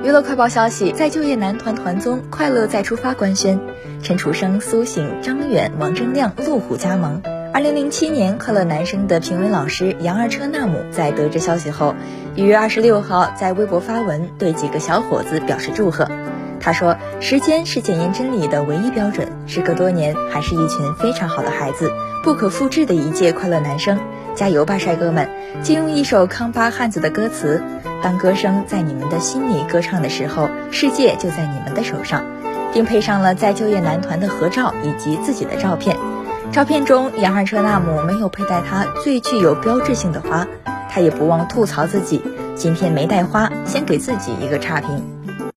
娱乐快报消息，在就业男团团综《快乐再出发》官宣，陈楚生、苏醒、张远、王铮亮、陆虎加盟。二零零七年《快乐男声》的评委老师杨二车纳姆在得知消息后，于月二十六号在微博发文，对几个小伙子表示祝贺。他说：“时间是检验真理的唯一标准，时隔多年，还是一群非常好的孩子，不可复制的一届快乐男生，加油吧，帅哥们！”借用一首康巴汉子的歌词。当歌声在你们的心里歌唱的时候，世界就在你们的手上，并配上了在就业男团的合照以及自己的照片。照片中，杨二车纳姆没有佩戴他最具有标志性的花，他也不忘吐槽自己今天没带花，先给自己一个差评。